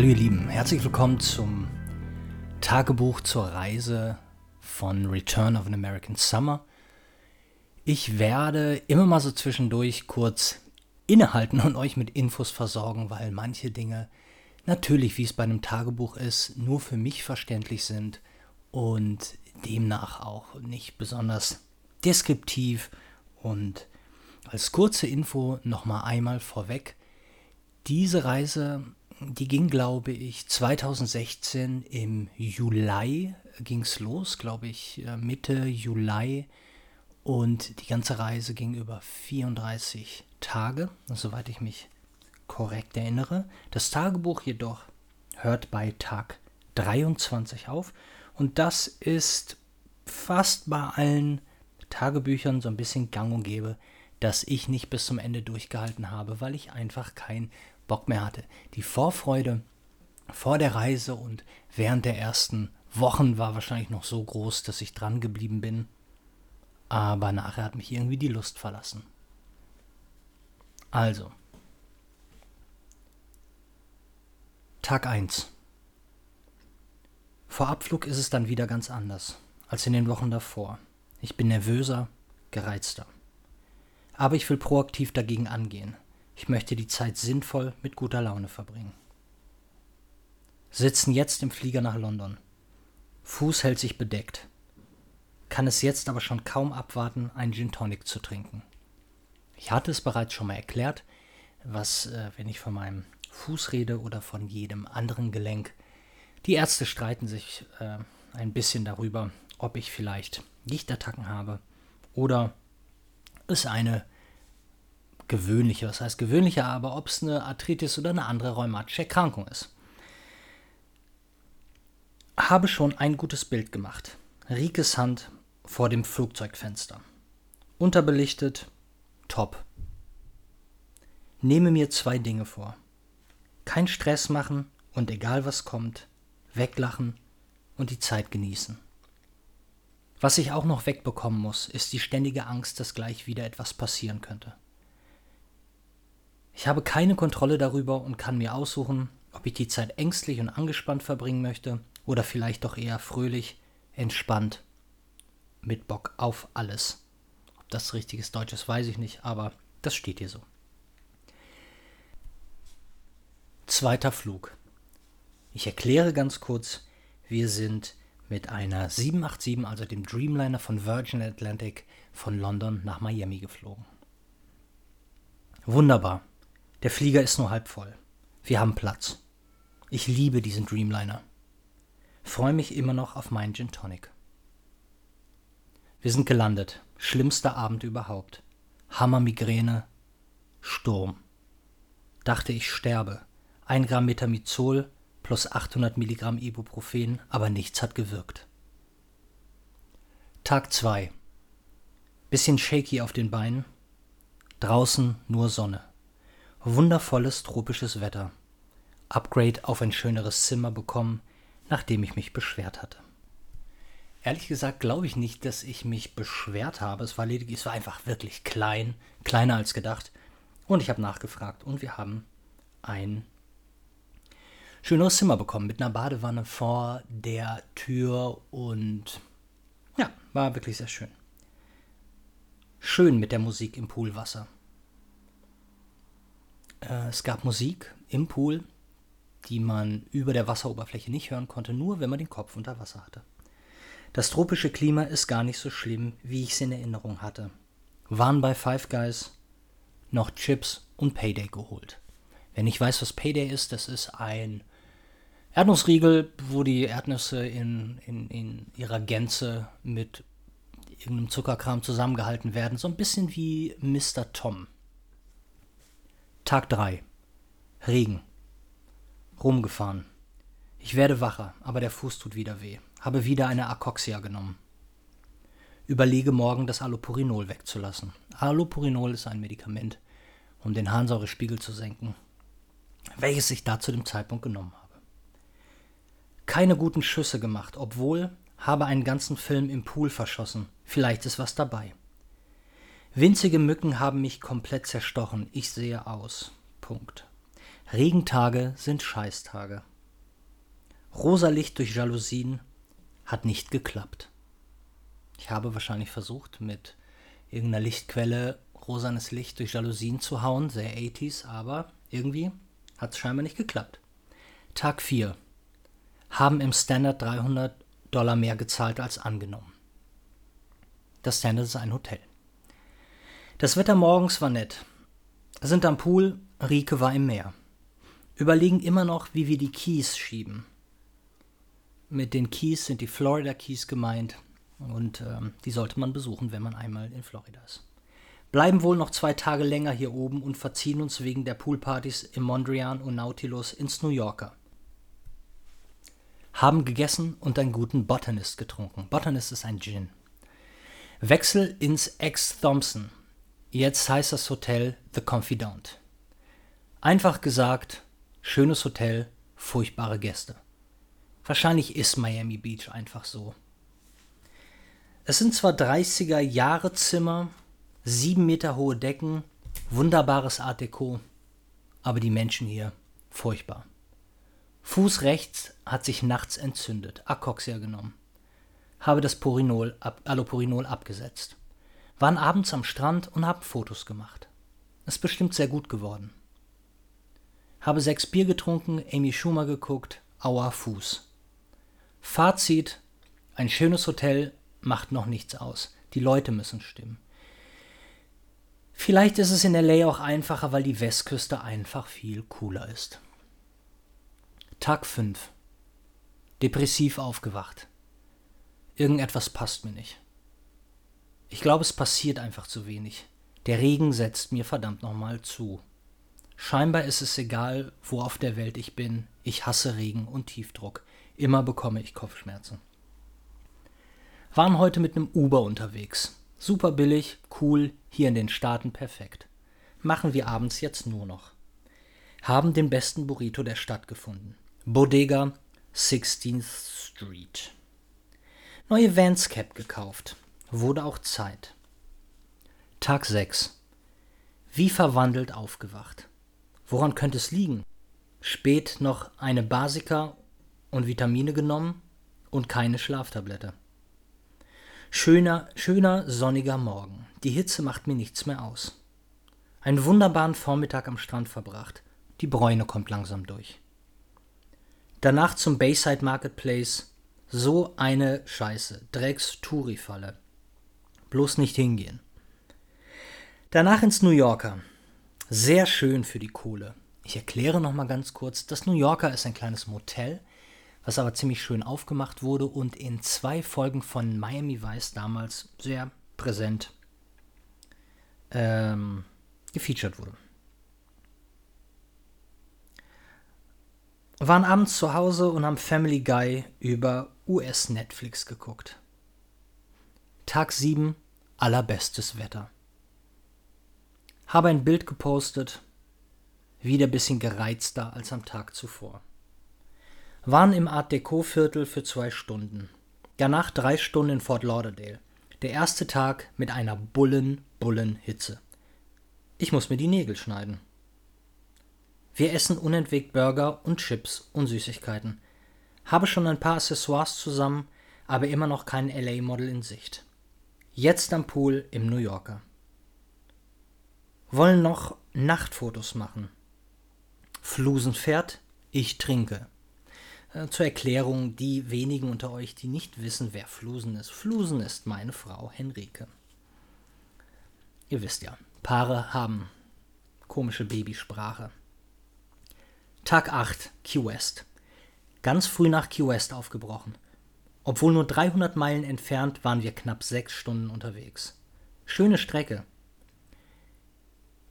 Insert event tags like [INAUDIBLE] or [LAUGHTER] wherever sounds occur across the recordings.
Hallo ihr Lieben, herzlich willkommen zum Tagebuch zur Reise von Return of an American Summer. Ich werde immer mal so zwischendurch kurz innehalten und euch mit Infos versorgen, weil manche Dinge natürlich, wie es bei einem Tagebuch ist, nur für mich verständlich sind und demnach auch nicht besonders deskriptiv. Und als kurze Info nochmal einmal vorweg. Diese Reise, die ging, glaube ich, 2016 im Juli ging es los, glaube ich, äh, Mitte Juli. Und die ganze Reise ging über 34 Tage, soweit ich mich korrekt erinnere. Das Tagebuch jedoch hört bei Tag 23 auf. Und das ist fast bei allen Tagebüchern so ein bisschen gang und gäbe, dass ich nicht bis zum Ende durchgehalten habe, weil ich einfach keinen Bock mehr hatte. Die Vorfreude vor der Reise und während der ersten Wochen war wahrscheinlich noch so groß, dass ich dran geblieben bin. Aber nachher hat mich irgendwie die Lust verlassen. Also. Tag 1. Vor Abflug ist es dann wieder ganz anders als in den Wochen davor. Ich bin nervöser, gereizter. Aber ich will proaktiv dagegen angehen. Ich möchte die Zeit sinnvoll mit guter Laune verbringen. Sitzen jetzt im Flieger nach London. Fuß hält sich bedeckt. Kann es jetzt aber schon kaum abwarten, einen Gin Tonic zu trinken. Ich hatte es bereits schon mal erklärt, was, äh, wenn ich von meinem Fuß rede oder von jedem anderen Gelenk, die Ärzte streiten sich äh, ein bisschen darüber, ob ich vielleicht Gichtattacken habe oder es eine gewöhnliche, was heißt gewöhnliche, aber ob es eine Arthritis oder eine andere rheumatische Erkrankung ist. Habe schon ein gutes Bild gemacht. Rikes Hand vor dem Flugzeugfenster. Unterbelichtet, top. Nehme mir zwei Dinge vor. Kein Stress machen und egal was kommt, weglachen und die Zeit genießen. Was ich auch noch wegbekommen muss, ist die ständige Angst, dass gleich wieder etwas passieren könnte. Ich habe keine Kontrolle darüber und kann mir aussuchen, ob ich die Zeit ängstlich und angespannt verbringen möchte oder vielleicht doch eher fröhlich, entspannt, mit Bock auf alles. Ob das richtiges Deutsch ist, weiß ich nicht, aber das steht hier so. Zweiter Flug. Ich erkläre ganz kurz, wir sind mit einer 787, also dem Dreamliner von Virgin Atlantic, von London nach Miami geflogen. Wunderbar. Der Flieger ist nur halb voll. Wir haben Platz. Ich liebe diesen Dreamliner. Freue mich immer noch auf meinen Gin Tonic. Wir sind gelandet. Schlimmster Abend überhaupt. Hammermigräne. Sturm. Dachte ich sterbe. Ein Gramm Metamizol plus 800 Milligramm Ibuprofen, aber nichts hat gewirkt. Tag 2. Bisschen shaky auf den Beinen. Draußen nur Sonne. Wundervolles tropisches Wetter. Upgrade auf ein schöneres Zimmer bekommen, nachdem ich mich beschwert hatte. Ehrlich gesagt glaube ich nicht, dass ich mich beschwert habe. Es war lediglich, es war einfach wirklich klein, kleiner als gedacht. Und ich habe nachgefragt und wir haben ein schöneres Zimmer bekommen mit einer Badewanne vor der Tür und ja, war wirklich sehr schön. Schön mit der Musik im Poolwasser. Äh, es gab Musik im Pool, die man über der Wasseroberfläche nicht hören konnte, nur wenn man den Kopf unter Wasser hatte. Das tropische Klima ist gar nicht so schlimm, wie ich es in Erinnerung hatte. Waren bei Five Guys noch Chips und Payday geholt. Wenn ich weiß, was Payday ist, das ist ein Erdnussriegel, wo die Erdnüsse in, in, in ihrer Gänze mit irgendeinem Zuckerkram zusammengehalten werden. So ein bisschen wie Mr. Tom. Tag 3. Regen. Rumgefahren. Ich werde wacher, aber der Fuß tut wieder weh. Habe wieder eine Akoxia genommen. Überlege morgen, das Allopurinol wegzulassen. Allopurinol ist ein Medikament, um den Harnsäurespiegel zu senken, welches ich da zu dem Zeitpunkt genommen habe. Keine guten Schüsse gemacht, obwohl habe einen ganzen Film im Pool verschossen. Vielleicht ist was dabei. Winzige Mücken haben mich komplett zerstochen. Ich sehe aus. Punkt. Regentage sind Scheißtage. Rosa Licht durch Jalousien hat nicht geklappt. Ich habe wahrscheinlich versucht, mit irgendeiner Lichtquelle rosanes Licht durch Jalousien zu hauen, sehr 80s, aber irgendwie hat es scheinbar nicht geklappt. Tag 4. Haben im Standard 300 Dollar mehr gezahlt als angenommen. Das Standard ist ein Hotel. Das Wetter morgens war nett. Sind am Pool, Rike war im Meer. Überlegen immer noch, wie wir die Keys schieben. Mit den Keys sind die Florida Keys gemeint und ähm, die sollte man besuchen, wenn man einmal in Florida ist. Bleiben wohl noch zwei Tage länger hier oben und verziehen uns wegen der Poolpartys im Mondrian und Nautilus ins New Yorker. Haben gegessen und einen guten Botanist getrunken. Botanist ist ein Gin. Wechsel ins Ex Thompson. Jetzt heißt das Hotel The Confidant. Einfach gesagt, schönes Hotel, furchtbare Gäste. Wahrscheinlich ist Miami Beach einfach so. Es sind zwar 30er Jahre Zimmer, sieben Meter hohe Decken, wunderbares Art Deco, aber die Menschen hier furchtbar. Fuß rechts hat sich nachts entzündet, Akoxia genommen. Habe das Porinol, ab, Alloporinol abgesetzt. Waren abends am Strand und haben Fotos gemacht. Ist bestimmt sehr gut geworden. Habe sechs Bier getrunken, Amy Schumer geguckt, aua Fuß. Fazit: Ein schönes Hotel macht noch nichts aus. Die Leute müssen stimmen. Vielleicht ist es in LA auch einfacher, weil die Westküste einfach viel cooler ist. Tag 5. Depressiv aufgewacht. Irgendetwas passt mir nicht. Ich glaube, es passiert einfach zu wenig. Der Regen setzt mir verdammt nochmal zu. Scheinbar ist es egal, wo auf der Welt ich bin. Ich hasse Regen und Tiefdruck. Immer bekomme ich Kopfschmerzen. Waren heute mit einem Uber unterwegs. Super billig, cool, hier in den Staaten perfekt. Machen wir abends jetzt nur noch. Haben den besten Burrito der Stadt gefunden. Bodega 16th Street. Neue Vans Cap gekauft. Wurde auch Zeit. Tag 6. Wie verwandelt aufgewacht. Woran könnte es liegen? Spät noch eine Basica und Vitamine genommen und keine Schlaftablette. Schöner, schöner sonniger Morgen. Die Hitze macht mir nichts mehr aus. Einen wunderbaren Vormittag am Strand verbracht. Die Bräune kommt langsam durch. Danach zum Bayside Marketplace. So eine Scheiße. Drecks Touri-Falle. Bloß nicht hingehen. Danach ins New Yorker. Sehr schön für die Kohle. Ich erkläre noch mal ganz kurz. Das New Yorker ist ein kleines Motel was aber ziemlich schön aufgemacht wurde und in zwei Folgen von Miami Vice damals sehr präsent ähm, gefeatured wurde. Waren abends zu Hause und haben Family Guy über US-Netflix geguckt. Tag 7, allerbestes Wetter. Habe ein Bild gepostet, wieder ein bisschen gereizter als am Tag zuvor waren im Art Deco-Viertel für zwei Stunden. Danach drei Stunden in Fort Lauderdale. Der erste Tag mit einer bullen, bullen Hitze. Ich muss mir die Nägel schneiden. Wir essen unentwegt Burger und Chips und Süßigkeiten. Habe schon ein paar Accessoires zusammen, aber immer noch kein LA-Model in Sicht. Jetzt am Pool im New Yorker. Wollen noch Nachtfotos machen. Flusen fährt, ich trinke. Äh, zur Erklärung, die wenigen unter euch, die nicht wissen, wer Flusen ist. Flusen ist meine Frau Henrike. Ihr wisst ja, Paare haben komische Babysprache. Tag 8, Key West. Ganz früh nach Key West aufgebrochen. Obwohl nur 300 Meilen entfernt, waren wir knapp sechs Stunden unterwegs. Schöne Strecke.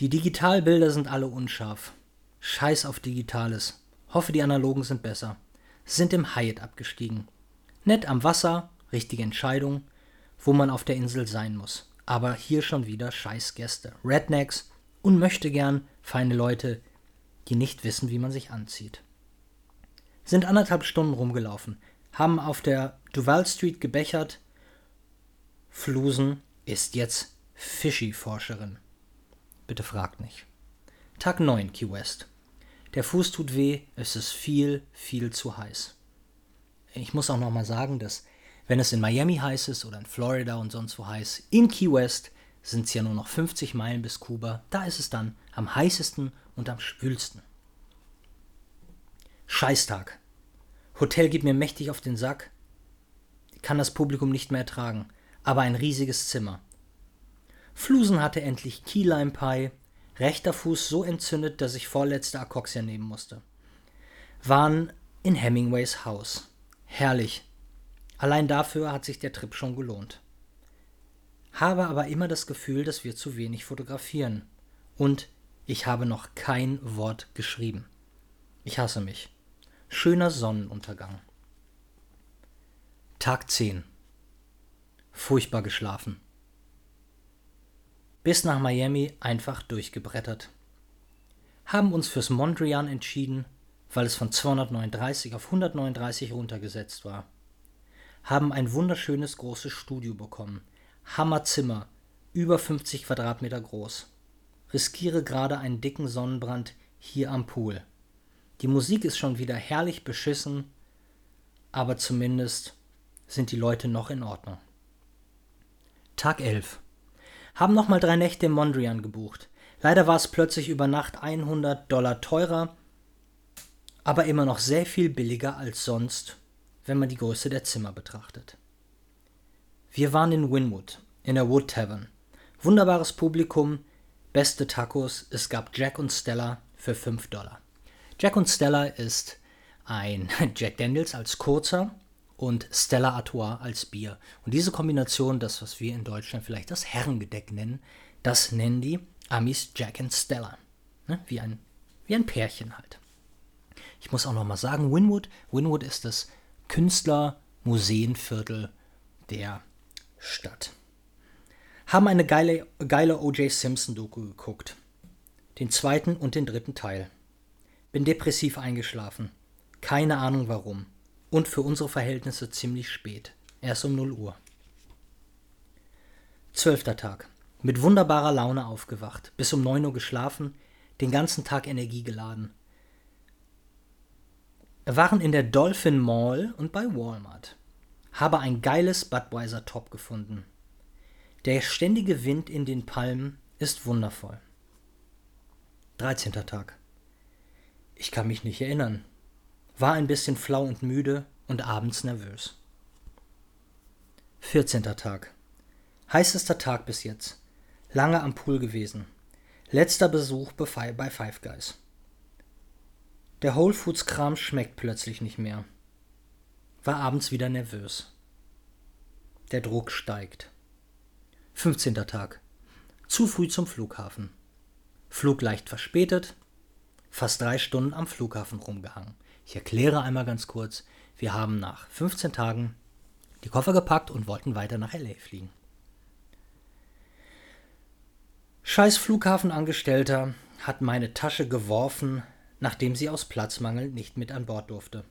Die Digitalbilder sind alle unscharf. Scheiß auf Digitales. Hoffe, die analogen sind besser sind im Hyatt abgestiegen. Nett am Wasser, richtige Entscheidung, wo man auf der Insel sein muss. Aber hier schon wieder scheiß Gäste. Rednecks und möchte gern feine Leute, die nicht wissen, wie man sich anzieht. Sind anderthalb Stunden rumgelaufen, haben auf der Duval Street gebechert. Flusen ist jetzt Fishy-Forscherin. Bitte fragt nicht. Tag 9, Key West. Der Fuß tut weh, es ist viel, viel zu heiß. Ich muss auch nochmal sagen, dass wenn es in Miami heiß ist oder in Florida und sonst wo heiß, in Key West sind es ja nur noch 50 Meilen bis Kuba, da ist es dann am heißesten und am schwülsten. Scheißtag. Hotel geht mir mächtig auf den Sack. Kann das Publikum nicht mehr ertragen, aber ein riesiges Zimmer. Flusen hatte endlich Key Lime Pie, rechter Fuß so entzündet, dass ich vorletzte Akoxia nehmen musste. Waren in Hemingways Haus. Herrlich. Allein dafür hat sich der Trip schon gelohnt. Habe aber immer das Gefühl, dass wir zu wenig fotografieren. Und ich habe noch kein Wort geschrieben. Ich hasse mich. Schöner Sonnenuntergang. Tag 10. Furchtbar geschlafen. Bis nach Miami einfach durchgebrettert. Haben uns fürs Mondrian entschieden, weil es von 239 auf 139 runtergesetzt war. Haben ein wunderschönes großes Studio bekommen. Hammerzimmer, über 50 Quadratmeter groß. Riskiere gerade einen dicken Sonnenbrand hier am Pool. Die Musik ist schon wieder herrlich beschissen, aber zumindest sind die Leute noch in Ordnung. Tag 11. Haben nochmal drei Nächte im Mondrian gebucht. Leider war es plötzlich über Nacht 100 Dollar teurer aber immer noch sehr viel billiger als sonst, wenn man die Größe der Zimmer betrachtet. Wir waren in Winwood, in der Wood Tavern. Wunderbares Publikum, beste Tacos, es gab Jack und Stella für 5 Dollar. Jack und Stella ist ein [LAUGHS] Jack Daniels als kurzer und Stella Artois als Bier. Und diese Kombination, das was wir in Deutschland vielleicht das Herrengedeck nennen, das nennen die Amis Jack and Stella. Ne? Wie, ein, wie ein Pärchen halt. Ich muss auch noch mal sagen, Winwood, Winwood ist das Künstler-Museenviertel der Stadt. Haben eine geile, geile O.J. Simpson-Doku geguckt. Den zweiten und den dritten Teil. Bin depressiv eingeschlafen. Keine Ahnung warum. Und für unsere Verhältnisse ziemlich spät. Erst um 0 Uhr. Zwölfter Tag. Mit wunderbarer Laune aufgewacht. Bis um 9 Uhr geschlafen. Den ganzen Tag Energie geladen waren in der Dolphin Mall und bei Walmart. Habe ein geiles Budweiser Top gefunden. Der ständige Wind in den Palmen ist wundervoll. 13. Tag. Ich kann mich nicht erinnern. War ein bisschen flau und müde und abends nervös. 14. Tag. Heißester Tag bis jetzt. Lange am Pool gewesen. Letzter Besuch bei Five Guys. Der Whole Foods Kram schmeckt plötzlich nicht mehr. War abends wieder nervös. Der Druck steigt. 15. Tag. Zu früh zum Flughafen. Flug leicht verspätet. Fast drei Stunden am Flughafen rumgehangen. Ich erkläre einmal ganz kurz. Wir haben nach 15 Tagen die Koffer gepackt und wollten weiter nach LA fliegen. Scheiß Flughafenangestellter hat meine Tasche geworfen, nachdem sie aus Platzmangel nicht mit an Bord durfte.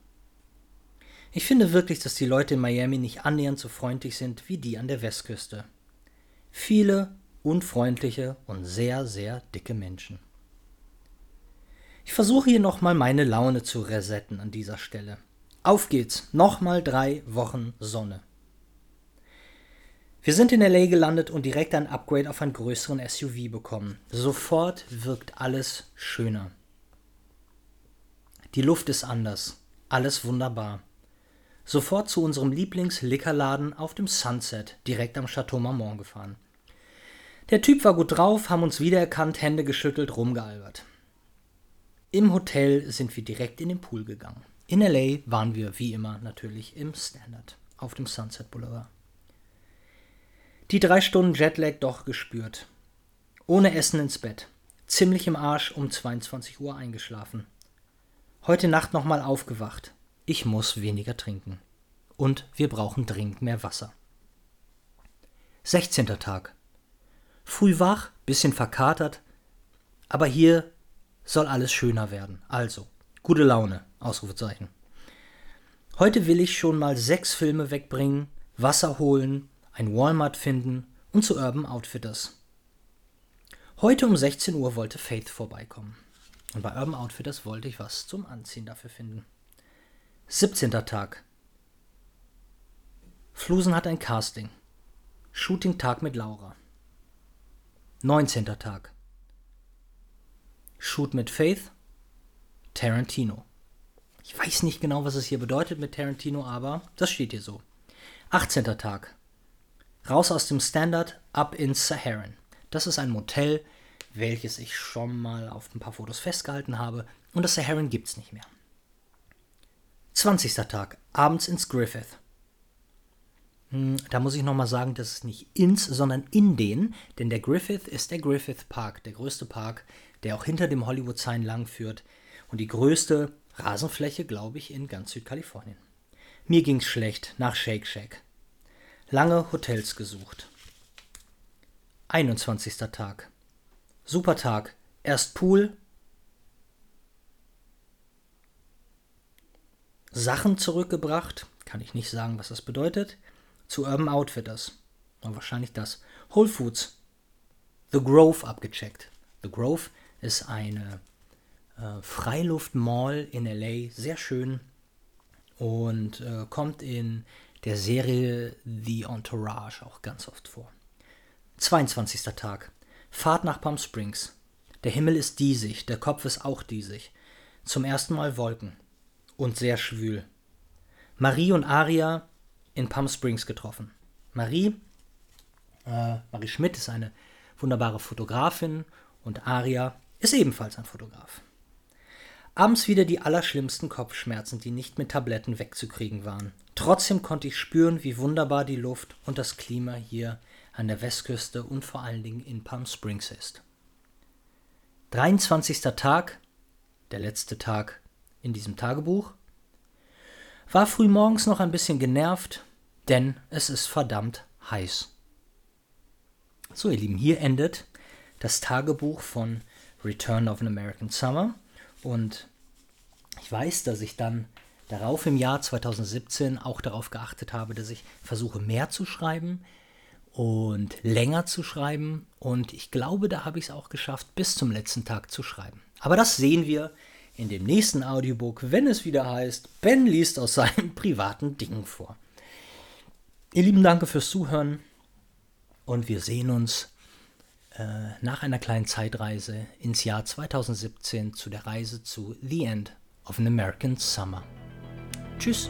Ich finde wirklich, dass die Leute in Miami nicht annähernd so freundlich sind wie die an der Westküste. Viele unfreundliche und sehr, sehr dicke Menschen. Ich versuche hier nochmal meine Laune zu resetten an dieser Stelle. Auf geht's, nochmal drei Wochen Sonne. Wir sind in LA gelandet und direkt ein Upgrade auf einen größeren SUV bekommen. Sofort wirkt alles schöner. Die Luft ist anders. Alles wunderbar. Sofort zu unserem Lieblingslickerladen auf dem Sunset, direkt am Chateau Marmont gefahren. Der Typ war gut drauf, haben uns wiedererkannt, Hände geschüttelt, rumgealbert. Im Hotel sind wir direkt in den Pool gegangen. In LA waren wir wie immer natürlich im Standard auf dem Sunset Boulevard. Die drei Stunden Jetlag doch gespürt. Ohne Essen ins Bett. Ziemlich im Arsch um 22 Uhr eingeschlafen. Heute Nacht nochmal aufgewacht. Ich muss weniger trinken. Und wir brauchen dringend mehr Wasser. 16. Tag. Früh wach, bisschen verkatert, aber hier soll alles schöner werden. Also, gute Laune, Ausrufezeichen. Heute will ich schon mal sechs Filme wegbringen, Wasser holen, ein Walmart finden und zu Urban Outfitters. Heute um 16 Uhr wollte Faith vorbeikommen. Und bei Urban Outfitters wollte ich was zum Anziehen dafür finden. 17. Tag. Flusen hat ein Casting. Shooting-Tag mit Laura. 19. Tag. Shoot mit Faith. Tarantino. Ich weiß nicht genau, was es hier bedeutet mit Tarantino, aber das steht hier so. 18. Tag. Raus aus dem Standard, ab ins Saharan. Das ist ein Motel, welches ich schon mal auf ein paar Fotos festgehalten habe. Und das Saharan gibt's nicht mehr. 20. Tag. Abends ins Griffith. Hm, da muss ich nochmal sagen, das ist nicht ins, sondern in den, denn der Griffith ist der Griffith Park, der größte Park, der auch hinter dem Hollywood Sign lang führt und die größte Rasenfläche, glaube ich, in ganz Südkalifornien. Mir ging's schlecht nach Shake Shack. Lange Hotels gesucht. 21. Tag. Super Tag. Erst Pool. Sachen zurückgebracht. Kann ich nicht sagen, was das bedeutet zu Urban Outfitters. Und wahrscheinlich das. Whole Foods. The Grove abgecheckt. The Grove ist eine äh, Freiluftmall in LA, sehr schön und äh, kommt in der Serie The Entourage auch ganz oft vor. 22. Tag. Fahrt nach Palm Springs. Der Himmel ist diesig, der Kopf ist auch diesig. Zum ersten Mal Wolken. Und sehr schwül. Marie und Aria in Palm Springs getroffen. Marie, äh, Marie Schmidt ist eine wunderbare Fotografin und Aria ist ebenfalls ein Fotograf. Abends wieder die allerschlimmsten Kopfschmerzen, die nicht mit Tabletten wegzukriegen waren. Trotzdem konnte ich spüren, wie wunderbar die Luft und das Klima hier an der Westküste und vor allen Dingen in Palm Springs ist. 23. Tag, der letzte Tag in diesem Tagebuch. War früh morgens noch ein bisschen genervt, denn es ist verdammt heiß. So, ihr Lieben, hier endet das Tagebuch von Return of an American Summer. Und ich weiß, dass ich dann darauf im Jahr 2017 auch darauf geachtet habe, dass ich versuche mehr zu schreiben und länger zu schreiben. Und ich glaube, da habe ich es auch geschafft, bis zum letzten Tag zu schreiben. Aber das sehen wir in dem nächsten Audiobook, wenn es wieder heißt, Ben liest aus seinen [LAUGHS] privaten Dingen vor. Ihr Lieben, danke fürs Zuhören und wir sehen uns nach einer kleinen Zeitreise ins Jahr 2017 zu der Reise zu The End of an American Summer. Tschüss.